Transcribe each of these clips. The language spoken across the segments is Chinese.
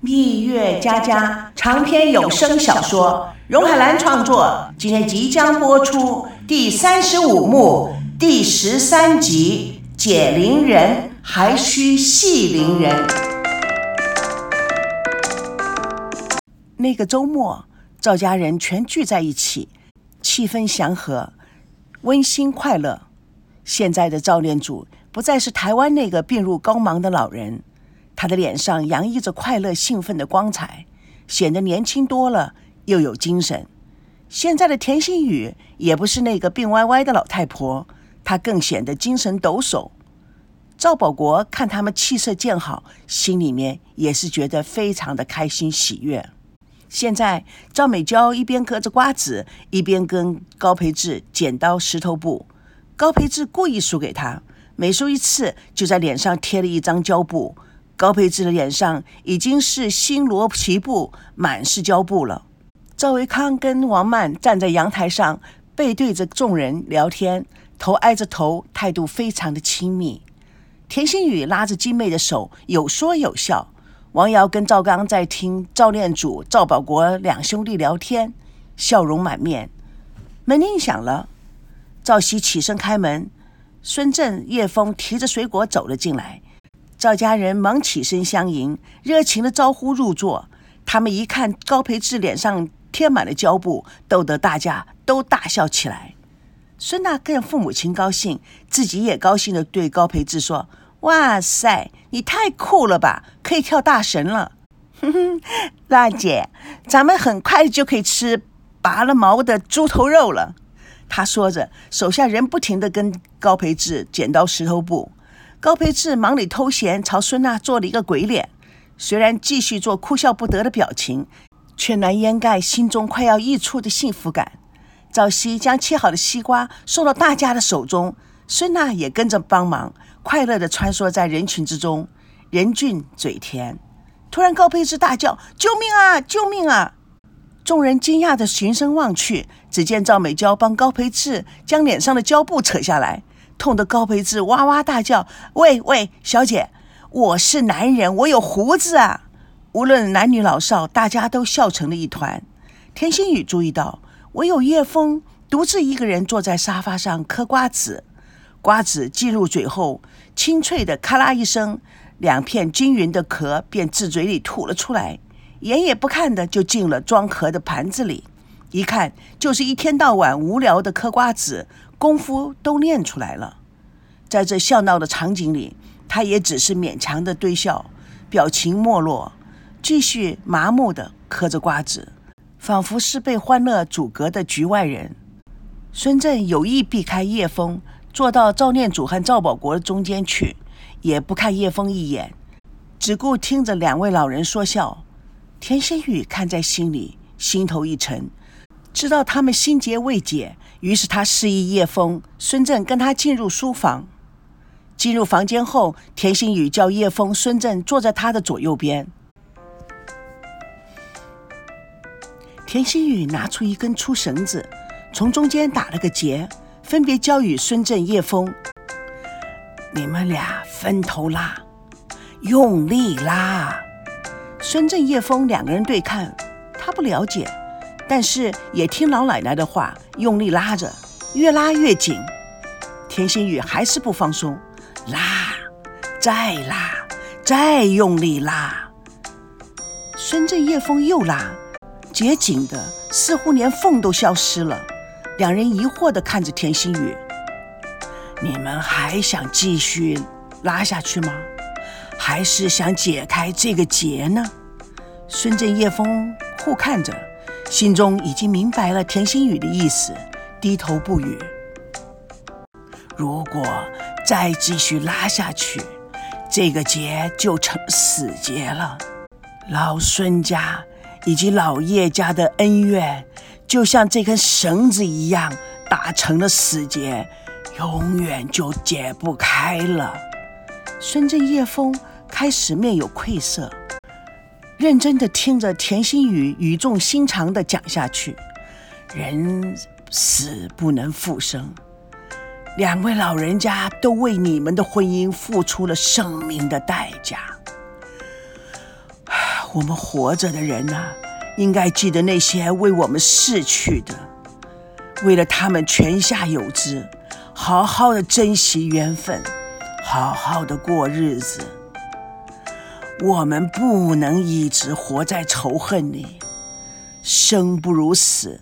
蜜月佳佳长篇有声小说，荣海兰创作，今天即将播出第三十五幕第十三集《解铃人还需系铃人》。那个周末，赵家人全聚在一起，气氛祥和，温馨快乐。现在的赵念祖不再是台湾那个病入膏肓的老人。他的脸上洋溢着快乐、兴奋的光彩，显得年轻多了，又有精神。现在的田心雨也不是那个病歪歪的老太婆，她更显得精神抖擞。赵保国看他们气色渐好，心里面也是觉得非常的开心喜悦。现在赵美娇一边嗑着瓜子，一边跟高培志剪刀石头布。高培志故意输给他，每输一次就在脸上贴了一张胶布。高培志的脸上已经是星罗棋布，满是胶布了。赵维康跟王曼站在阳台上，背对着众人聊天，头挨着头，态度非常的亲密。田心雨拉着金妹的手，有说有笑。王瑶跟赵刚在听赵念祖、赵保国两兄弟聊天，笑容满面。门铃响了，赵熙起身开门，孙振、叶枫提着水果走了进来。赵家人忙起身相迎，热情的招呼入座。他们一看高培志脸上贴满了胶布，逗得大家都大笑起来。孙娜更父母亲高兴，自己也高兴的对高培志说：“哇塞，你太酷了吧，可以跳大神了！”哼哼，娜姐，咱们很快就可以吃拔了毛的猪头肉了。他说着，手下人不停的跟高培志剪刀石头布。高培志忙里偷闲，朝孙娜做了一个鬼脸。虽然继续做哭笑不得的表情，却难掩盖心中快要溢出的幸福感。赵熙将切好的西瓜送到大家的手中，孙娜也跟着帮忙，快乐地穿梭在人群之中，人俊嘴甜。突然，高培志大叫：“救命啊！救命啊！”众人惊讶地循声望去，只见赵美娇帮高培志将脸上的胶布扯下来。痛得高培志哇哇大叫：“喂喂，小姐，我是男人，我有胡子啊！”无论男女老少，大家都笑成了一团。田心雨注意到，唯有叶枫独自一个人坐在沙发上嗑瓜子，瓜子进入嘴后，清脆的咔啦一声，两片均匀的壳便自嘴里吐了出来，眼也不看的就进了装壳的盘子里。一看就是一天到晚无聊的嗑瓜子。功夫都练出来了，在这笑闹的场景里，他也只是勉强的堆笑，表情没落，继续麻木的嗑着瓜子，仿佛是被欢乐阻隔的局外人。孙振有意避开叶枫，坐到赵念祖和赵保国中间去，也不看叶枫一眼，只顾听着两位老人说笑。田心雨看在心里，心头一沉，知道他们心结未解。于是他示意叶枫、孙振跟他进入书房。进入房间后，田心雨叫叶枫、孙振坐在他的左右边。田心雨拿出一根粗绳子，从中间打了个结，分别交与孙振、叶枫：“你们俩分头拉，用力拉。”孙振、叶枫两个人对看，他不了解。但是也听老奶奶的话，用力拉着，越拉越紧。田心雨还是不放松，拉，再拉，再用力拉。孙振叶枫又拉，结紧的似乎连缝都消失了。两人疑惑地看着田心雨：“你们还想继续拉下去吗？还是想解开这个结呢？”孙振叶枫互看着。心中已经明白了田心雨的意思，低头不语。如果再继续拉下去，这个结就成死结了。老孙家以及老叶家的恩怨，就像这根绳子一样，打成了死结，永远就解不开了。孙振叶枫开始面有愧色。认真的听着田心雨语重心长的讲下去，人死不能复生，两位老人家都为你们的婚姻付出了生命的代价。我们活着的人呐，应该记得那些为我们逝去的，为了他们泉下有知，好好的珍惜缘分，好好的过日子。我们不能一直活在仇恨里，生不如死，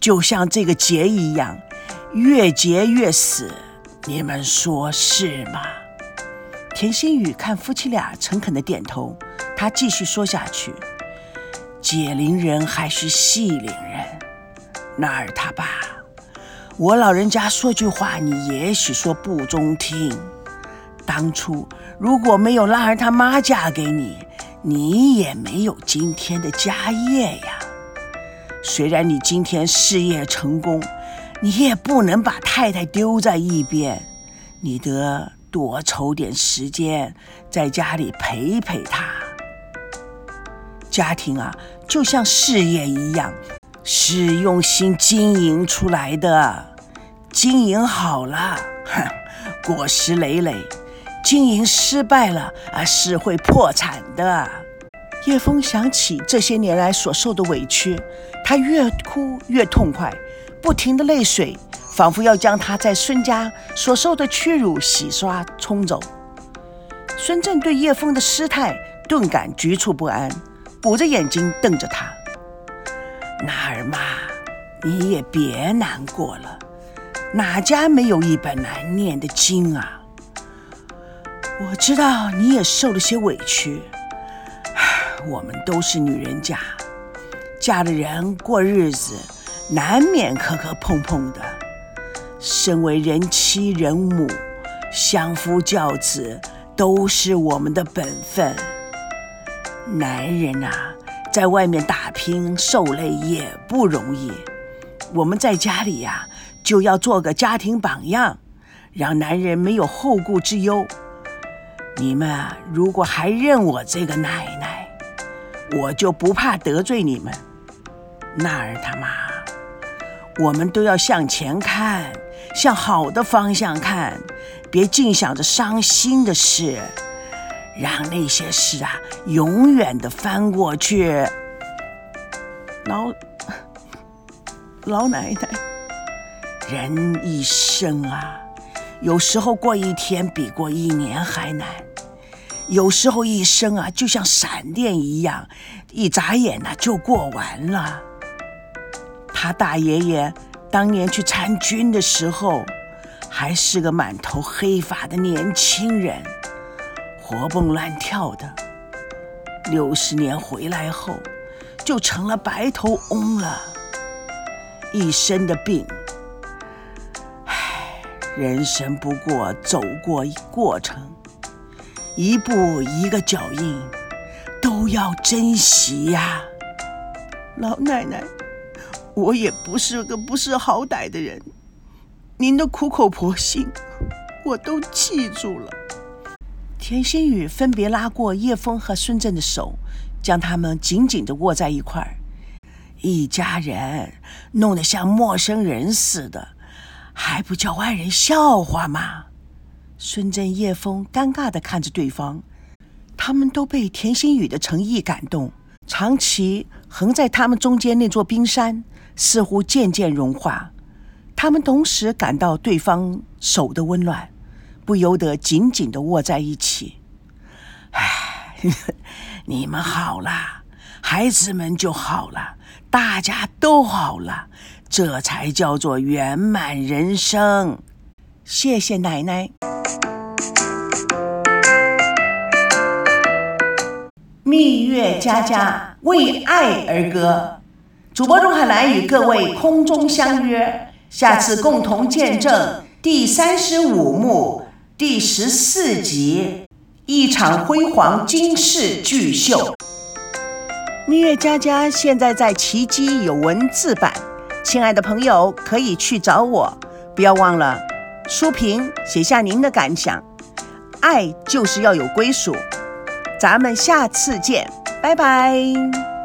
就像这个结一样，越结越死。你们说是吗？田心雨看夫妻俩诚恳的点头，他继续说下去：“解铃人还需系铃人，那儿他爸，我老人家说句话，你也许说不中听。当初如果没有拉儿他妈嫁给你，你也没有今天的家业呀。虽然你今天事业成功。”你也不能把太太丢在一边，你得多抽点时间在家里陪陪她。家庭啊，就像事业一样，是用心经营出来的。经营好了，哼，果实累累；经营失败了，啊，是会破产的。叶枫想起这些年来所受的委屈，他越哭越痛快。不停的泪水，仿佛要将他在孙家所受的屈辱洗刷冲走。孙正对叶枫的失态顿感局促不安，捂着眼睛瞪着他：“娜儿妈，你也别难过了，哪家没有一本难念的经啊？我知道你也受了些委屈，我们都是女人家，嫁了人过日子。”难免磕磕碰碰的，身为人妻人母，相夫教子都是我们的本分。男人呐，在外面打拼受累也不容易，我们在家里呀，就要做个家庭榜样，让男人没有后顾之忧。你们啊，如果还认我这个奶奶，我就不怕得罪你们。那儿他妈。我们都要向前看，向好的方向看，别净想着伤心的事，让那些事啊永远的翻过去。老老奶奶，人一生啊，有时候过一天比过一年还难，有时候一生啊就像闪电一样，一眨眼呢就过完了。他大爷爷当年去参军的时候，还是个满头黑发的年轻人，活蹦乱跳的。六十年回来后，就成了白头翁了，一身的病。人生不过走过一过程，一步一个脚印，都要珍惜呀，老奶奶。我也不是个不识好歹的人，您的苦口婆心我都记住了。田心雨分别拉过叶枫和孙振的手，将他们紧紧地握在一块儿。一家人弄得像陌生人似的，还不叫外人笑话吗？孙振、叶枫尴尬地看着对方，他们都被田心雨的诚意感动。长期横在他们中间那座冰山。似乎渐渐融化，他们同时感到对方手的温暖，不由得紧紧地握在一起。唉，你们好了，孩子们就好了，大家都好了，这才叫做圆满人生。谢谢奶奶。蜜月佳佳为爱而歌。主播钟海兰与各位空中相约，下次共同见证第三十五幕第十四集一场辉煌惊世巨秀。蜜月佳佳现在在奇迹有文字版，亲爱的朋友可以去找我，不要忘了书评写下您的感想。爱就是要有归属，咱们下次见，拜拜。